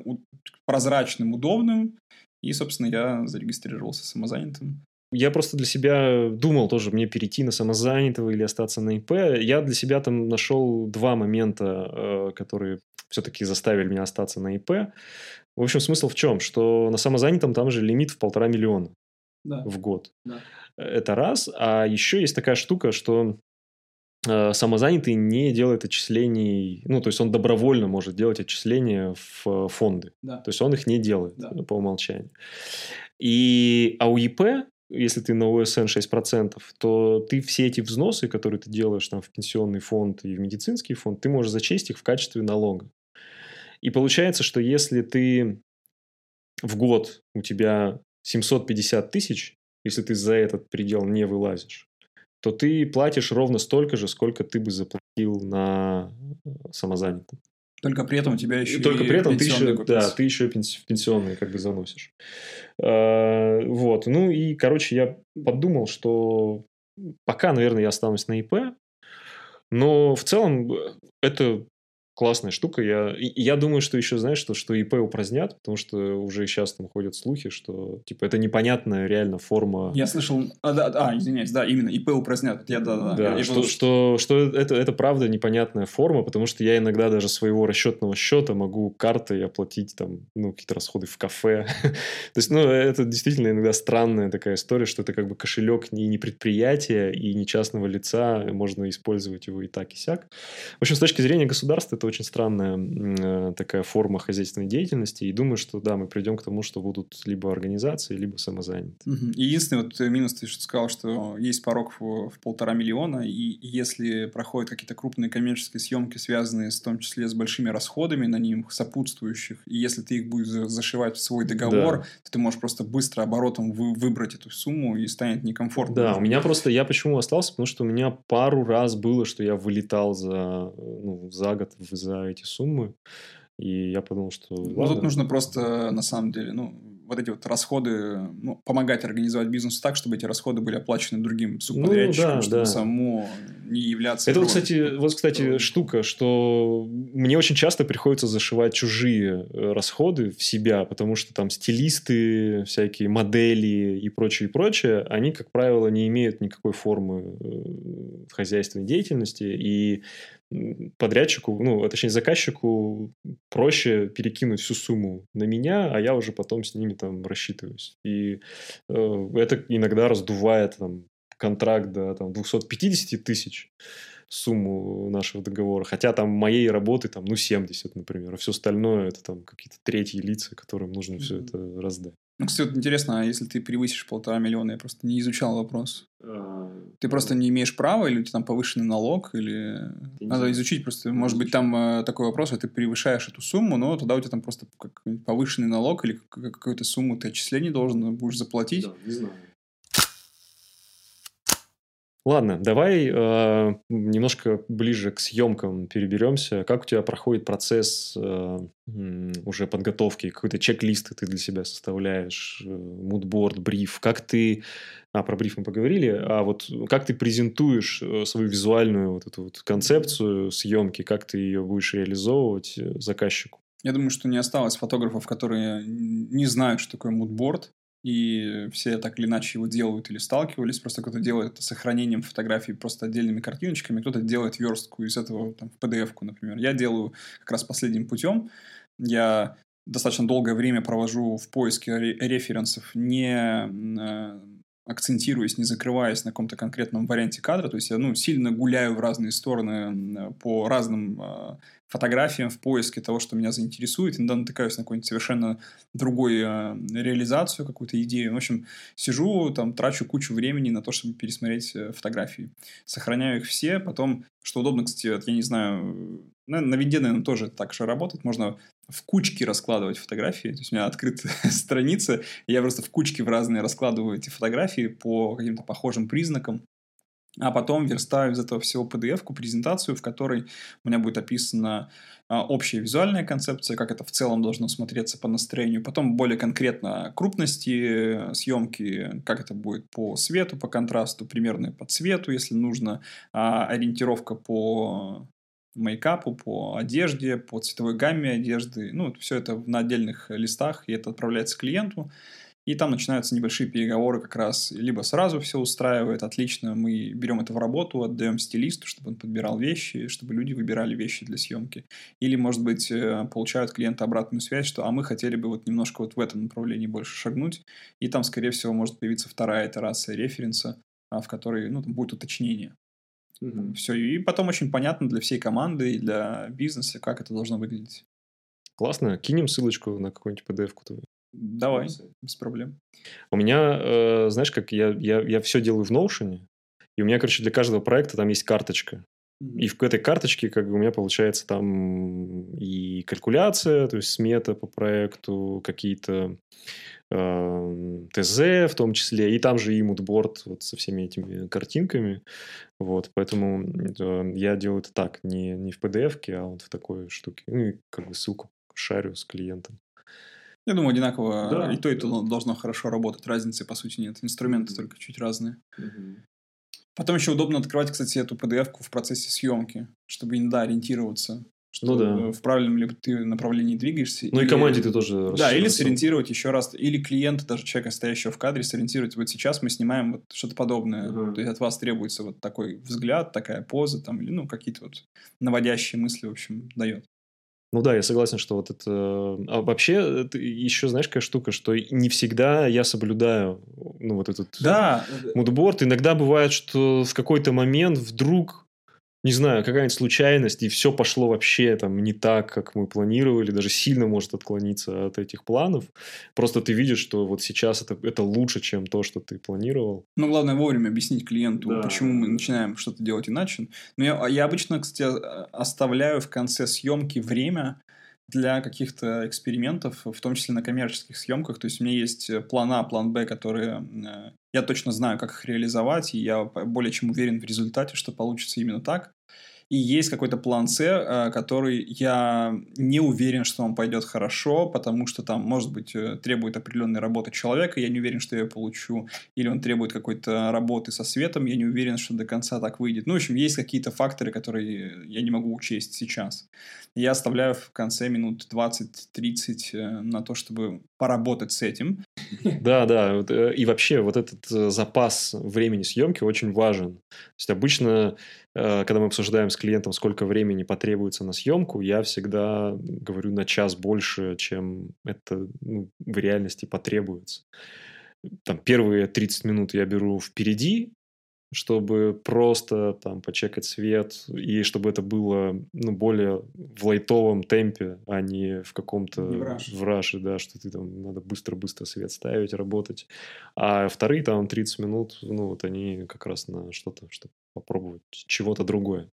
прозрачным, удобным, и, собственно, я зарегистрировался самозанятым. Я просто для себя думал тоже, мне перейти на самозанятого или остаться на ИП. Я для себя там нашел два момента, э, которые все-таки заставили меня остаться на ИП. В общем, смысл в чем? Что на самозанятом там же лимит в полтора миллиона Да. в год. Да. Это раз. А еще есть такая штука, что э, самозанятый не делает отчислений, ну, то есть он добровольно может делать отчисления в фонды. Да. То есть он их не делает Да. по умолчанию. И, а у ИП, если ты на УСН 6%, то ты все эти взносы, которые ты делаешь там, в пенсионный фонд и в медицинский фонд, ты можешь зачесть их в качестве налога. И получается, что если ты в год у тебя 750 тысяч, если ты за этот предел не вылазишь, то ты платишь ровно столько же, сколько ты бы заплатил на э, самозанятом. Только при этом у тебя И еще только и при этом ты еще, да, ты еще пенс- пенсионные как бы заносишь. Э, Вот. Ну и, короче, я подумал, что пока, наверное, я останусь на ИП, но в целом э, это классная штука. Я, я думаю, что еще, знаешь, что, что ИП упразднят, потому что уже сейчас там ходят слухи, что типа это непонятная реально форма Я слышал... А, да, а, извиняюсь, да, именно, ИП упразднят. Я, да, да. Да, Я что, подумал, что, что это, это правда непонятная форма, потому что я иногда даже своего расчетного счета могу картой оплатить там, ну, какие-то расходы в кафе. То есть, ну, это действительно иногда странная такая история, что это как бы кошелек не, не предприятия и не частного лица, можно использовать его и так, и сяк. В общем, с точки зрения государства это очень странная э, такая форма хозяйственной деятельности, и думаю, что да, мы придем к тому, что будут либо организации, либо самозанятые. Мгм. Единственный вот минус, ты что сказал, что есть порог в, в полтора миллиона, и если проходят какие-то крупные коммерческие съемки, связанные с, в том числе с большими расходами на них, сопутствующих, и если ты их будешь за- зашивать в свой договор, Да. то ты можешь просто быстро оборотом вы- выбрать эту сумму, и станет некомфортно. Да, у меня просто, я почему остался, потому что у меня пару раз было, что я вылетал за, ну, за год за эти суммы. И я подумал, что... Ну, тут нужно просто, на самом деле, ну, вот эти вот расходы, ну, помогать организовать бизнес так, чтобы эти расходы были оплачены другим субподрядчикам, ну, да, чтобы да. само не являться... Это, вот, кстати, вот, кстати, штука, что мне очень часто приходится зашивать чужие э, расходы в себя, потому что там стилисты, всякие модели и прочее, и прочее, они, как правило, не имеют никакой формы э, хозяйственной деятельности, и подрядчику, ну, а точнее, заказчику проще перекинуть всю сумму на меня, а я уже потом с ними там рассчитываюсь. И э, это иногда раздувает там контракт до там, 250 тысяч сумму нашего договора. Хотя там моей работы там, ну, 70, например. А все остальное это там какие-то третьи лица, которым нужно mm-hmm. все это раздать. Ну, кстати, вот интересно, а если ты превысишь полтора миллиона, я просто не изучал вопрос. А, ты просто не имеешь права, или у тебя там повышенный налог, или надо изучить просто. Может быть, там э, такой вопрос, а ты превышаешь эту сумму, но тогда у тебя там просто повышенный налог или какую-то сумму ты отчислений должен будешь заплатить. Да, не знаю. Ладно, давай э, немножко ближе к съемкам переберемся. Как у тебя проходит процесс э, уже подготовки? Какой-то чек-лист ты для себя составляешь? Мудборд, бриф? Как ты... А, про бриф мы поговорили. А вот как ты презентуешь э, свою визуальную вот эту вот концепцию съемки? Как ты ее будешь реализовывать э, заказчику? Я думаю, что не осталось фотографов, которые не знают, что такое мудборд и все так или иначе его делают или сталкивались, просто кто-то делает это сохранением фотографий просто отдельными картиночками, кто-то делает верстку из этого там, в PDF-ку, например. Я делаю как раз последним путем. Я достаточно долгое время провожу в поиске референсов, не э, акцентируясь, не закрываясь на каком-то конкретном варианте кадра. То есть я ну, сильно гуляю в разные стороны по разным э, фотографиям в поиске того, что меня заинтересует. Иногда натыкаюсь на какую-нибудь совершенно другую э, реализацию, какую-то идею. В общем, сижу, там, трачу кучу времени на то, чтобы пересмотреть э, фотографии. Сохраняю их все. Потом, что удобно, кстати, я не знаю, на, на винде, наверное, тоже так же работает. Можно в кучки раскладывать фотографии. То есть у меня открыта страница, и я просто в кучки в разные раскладываю эти фотографии по каким-то похожим признакам. А потом верстаю из этого всего PDF-ку, презентацию, в которой у меня будет описана а, общая визуальная концепция, как это в целом должно смотреться по настроению, потом более конкретно крупности э, съемки, как это будет по свету, по контрасту, примерно по цвету, если нужно, а, ориентировка по мейкапу, по одежде, по цветовой гамме одежды. Ну, все это на отдельных листах, и это отправляется клиенту. И там начинаются небольшие переговоры как раз. Либо сразу все устраивает, отлично, мы берем это в работу, отдаем стилисту, чтобы он подбирал вещи, чтобы люди выбирали вещи для съемки. Или, может быть, э, получают клиенты обратную связь, что а мы хотели бы вот немножко вот в этом направлении больше шагнуть. И там, скорее всего, может появиться вторая итерация референса, а, в которой ну, там будет уточнение. Угу. Все. И потом очень понятно для всей команды и для бизнеса, как это должно выглядеть. Классно. Кинем ссылочку на какую-нибудь PDF-ку Давай, без проблем. У меня, э, знаешь, как я, я, я все делаю в Notion, и у меня, короче, для каждого проекта там есть карточка. И в этой карточке как бы у меня получается там и калькуляция, то есть смета по проекту, какие-то э, ТЗ в том числе, и там же и мудборд вот со всеми этими картинками. Вот, поэтому э, я делаю это так, не, не в PDF, а вот в такой штуке. Ну и как бы ссылку шарю с клиентом. Я думаю, одинаково да, и то, и то должно хорошо работать. Разницы, по сути, нет. Инструменты mm-hmm. только чуть разные. Mm-hmm. Потом еще удобно открывать, кстати, эту PDF-ку в процессе съемки, чтобы иногда ориентироваться. Что ну да. В правильном ли ты направлении двигаешься. Ну или... и команде ты тоже Да, или сориентировать еще раз, или клиента, даже человека, стоящего в кадре, сориентировать. Вот сейчас мы снимаем вот что-то подобное. Uh-huh. То есть от вас требуется вот такой взгляд, такая поза, там, или ну какие-то вот наводящие мысли, в общем, дает. Ну да, я согласен, что вот это... А вообще, это еще, знаешь, какая штука, что не всегда я соблюдаю ну, вот этот да. мудборд. Иногда бывает, что в какой-то момент вдруг не знаю, какая-нибудь случайность, и все пошло вообще там не так, как мы планировали, даже сильно может отклониться от этих планов. Просто ты видишь, что вот сейчас это, это лучше, чем то, что ты планировал. Ну, главное вовремя объяснить клиенту, да. почему мы начинаем что-то делать иначе. Но я, я обычно, кстати, оставляю в конце съемки время, для каких-то экспериментов, в том числе на коммерческих съемках. То есть у меня есть план А, план Б, которые э, я точно знаю, как их реализовать, и я более чем уверен в результате, что получится именно так. И есть какой-то план С, э, который я не уверен, что он пойдет хорошо, потому что там, может быть, э, требует определенной работы человека, я не уверен, что я получу, или он требует какой-то работы со светом, я не уверен, что до конца так выйдет. Ну, в общем, есть какие-то факторы, которые я не могу учесть сейчас. Я оставляю в конце минут 20-30 э, на то, чтобы поработать с этим. Да, да. И вообще вот этот запас времени съемки очень важен. То есть обычно Э, когда мы обсуждаем с клиентом, сколько времени потребуется на съемку, я всегда говорю на час больше, чем это ну, в реальности потребуется. Там первые 30 минут я беру впереди, чтобы просто там почекать свет, и чтобы это было ну, более в лайтовом темпе, а не в каком-то в раше, да, что ты там надо быстро-быстро свет ставить, работать. А вторые там 30 минут, ну вот они как раз на что-то, чтобы попробовать чего-то другое.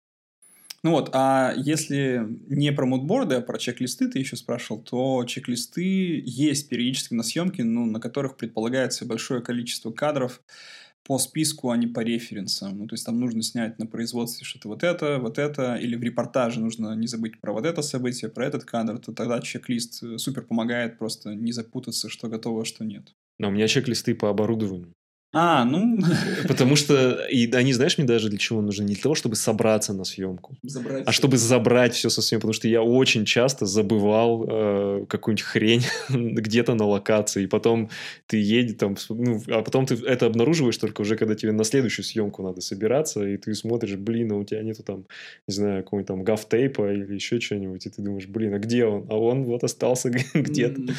Ну вот, а если не про мудборды, а про чек-листы ты еще спрашивал, то чек-листы есть периодически на съемке, ну, на которых предполагается большое количество кадров, по списку, а не по референсам. Ну, то есть там нужно снять на производстве что-то вот это, вот это, или в репортаже нужно не забыть про вот это событие, про этот кадр, то тогда чек-лист э, супер помогает просто не запутаться, что готово, а что нет. Но у меня чек-листы по оборудованию. А, ну... Потому что и они, знаешь, мне даже для чего нужны? Не для того, чтобы собраться на съемку, забрать а чтобы забрать все со съемки. Потому что я очень часто забывал э, какую-нибудь хрень где-то на локации. И потом ты едешь там... Ну, а потом ты это обнаруживаешь только уже, когда тебе на следующую съемку надо собираться. И ты смотришь, блин, а у тебя нету там, не знаю, какого-нибудь там гафтейпа или еще чего-нибудь. И ты думаешь, блин, а где он? А он вот остался где-то.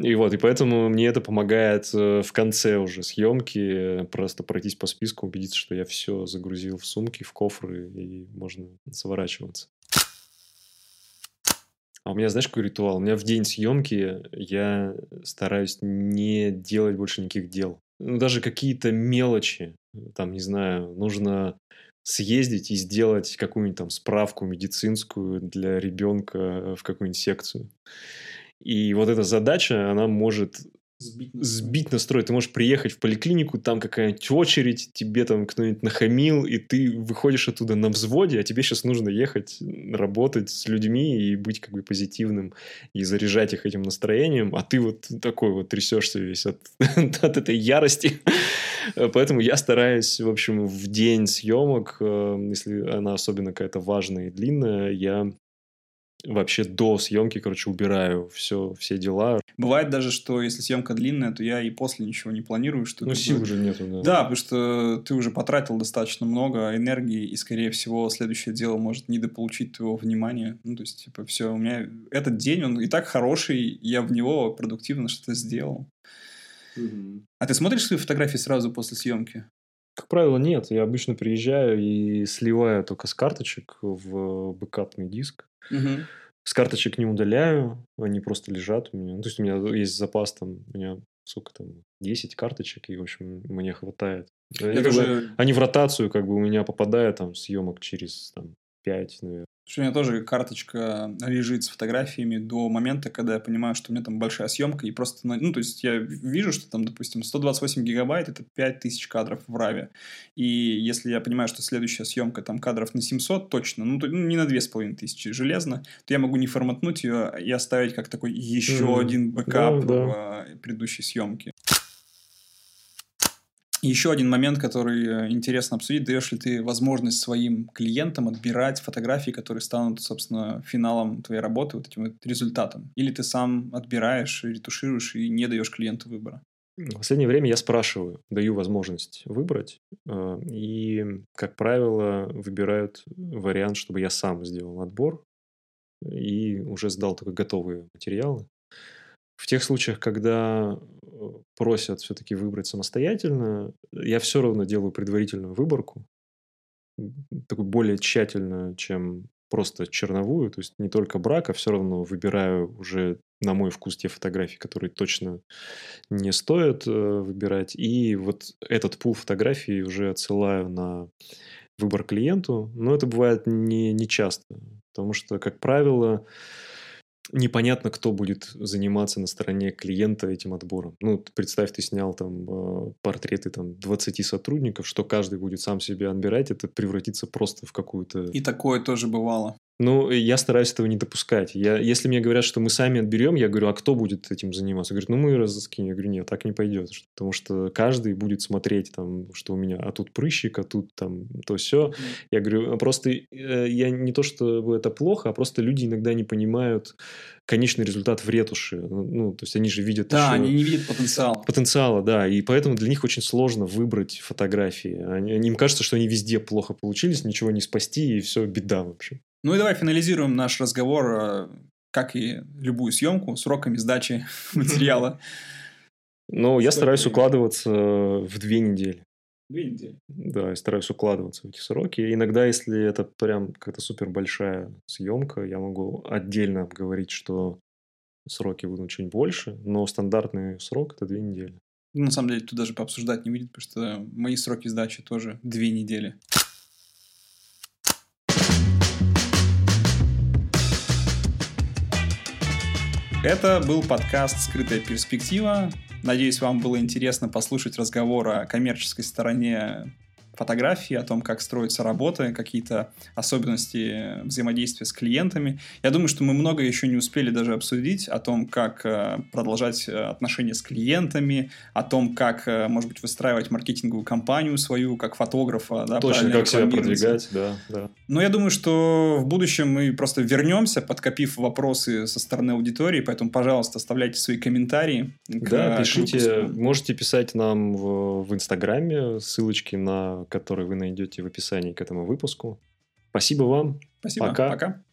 И вот, и поэтому мне это помогает э, в конце уже съемки просто пройтись по списку, убедиться, что я все загрузил в сумки, в кофры, и можно сворачиваться. А у меня, знаешь, какой ритуал? У меня в день съемки я стараюсь не делать больше никаких дел. Ну, даже какие-то мелочи. Там, не знаю, нужно съездить и сделать какую-нибудь там справку медицинскую для ребенка в какую-нибудь секцию. И вот эта задача, она может сбить настрой. сбить настрой. Ты можешь приехать в поликлинику, там какая-нибудь очередь, тебе там кто-нибудь нахамил, и ты выходишь оттуда на взводе, а тебе сейчас нужно ехать, работать с людьми и быть как бы позитивным, и заряжать их этим настроением, а ты вот такой вот трясешься весь от, от этой ярости. Поэтому я стараюсь, в общем, в день съемок, э, если она особенно какая-то важная и длинная, я вообще до съемки, короче, убираю все, все дела. Бывает даже, что если съемка длинная, то я и после ничего не планирую. Что ну, сил уже нету, да. Да, потому что ты уже потратил достаточно много энергии, и, скорее всего, следующее дело может недополучить твоего внимания. Ну, то есть, типа, все, у меня этот день, он и так хороший, я в него продуктивно что-то сделал. Угу. А ты смотришь свои фотографии сразу после съемки? Как правило, нет. Я обычно приезжаю и сливаю только с карточек в бэкапный диск. Угу. С карточек не удаляю, они просто лежат у меня. Ну, то есть у меня есть запас там, у меня сколько там, 10 карточек, и, в общем, мне хватает. Они, тоже... они в ротацию как бы у меня попадают там съемок через там, 5, наверное. Что у меня тоже карточка лежит с фотографиями до момента, когда я понимаю, что у меня там большая съемка, и просто, ну, то есть я вижу, что там, допустим, 128 гигабайт – это 5000 кадров в RAW. И если я понимаю, что следующая съемка там кадров на 700 точно, ну, то, ну не на 2500 железно, то я могу не форматнуть ее и оставить как такой еще mm-hmm. один бэкап да, да. предыдущей съемке. Еще один момент, который э, интересно обсудить, даешь ли ты возможность своим клиентам отбирать фотографии, которые станут, собственно, финалом твоей работы, вот этим вот результатом? Или ты сам отбираешь, ретушируешь и не даешь клиенту выбора? В последнее время я спрашиваю, даю возможность выбрать, э, и, как правило, выбирают вариант, чтобы я сам сделал отбор и уже сдал только готовые материалы. В тех случаях, когда э, просят все-таки выбрать самостоятельно, я все равно делаю предварительную выборку, такую более тщательную, чем просто черновую, то есть не только брак, а все равно выбираю уже на мой вкус те фотографии, которые точно не стоит э, выбирать. И вот этот пул фотографий уже отсылаю на выбор клиенту. Но это бывает не, не часто, потому что, как правило, непонятно, кто будет заниматься на стороне клиента этим отбором. Ну, представь, ты снял там э, портреты там 20 сотрудников, что каждый будет сам себе отбирать, это превратится просто в какую-то... И такое тоже бывало. Ну, я стараюсь этого не допускать. Я, если мне говорят, что мы сами отберем, я говорю, а кто будет этим заниматься? Говорят, ну мы разыским. Я говорю, нет, так не пойдет. Потому что каждый будет смотреть, там, что у меня, а тут прыщик, а тут там то все. Я говорю, «А просто э, я не то, что это плохо, а просто люди иногда не понимают конечный результат в ретуши. Ну, то есть они же видят Да, еще... они не видят потенциала. Потенциала, да. И поэтому для них очень сложно выбрать фотографии. Они, им кажется, что они везде плохо получились, ничего не спасти, и все беда вообще. Ну и давай финализируем наш разговор, э, как и любую съемку, сроками сдачи материала. Ну, я стараюсь укладываться в две недели. Две недели. Да, я стараюсь укладываться в эти сроки. Иногда, если это прям какая-то супер большая съемка, я могу отдельно обговорить, что сроки будут чуть больше, но стандартный срок это две недели. Ну, на самом деле, тут даже пообсуждать не выйдет, потому что мои сроки сдачи тоже две недели. Это был подкаст «Скрытая перспектива». Надеюсь, вам было интересно послушать разговор о коммерческой стороне фотографии, о том, как строятся работы, какие-то особенности взаимодействия с клиентами. Я думаю, что мы много еще не успели даже обсудить о том, как э, продолжать э, отношения с клиентами, о том, как, э, может быть, выстраивать маркетинговую кампанию свою, как фотографа. Да, Точно, как себя продвигать, да, да. Но я думаю, что в будущем мы просто вернемся, подкопив вопросы со стороны аудитории, поэтому, пожалуйста, оставляйте свои комментарии. Да, пишите, к можете писать нам в, в Инстаграме, ссылочки на который вы найдете в описании к этому выпуску. Спасибо вам. Спасибо. Пока. Пока.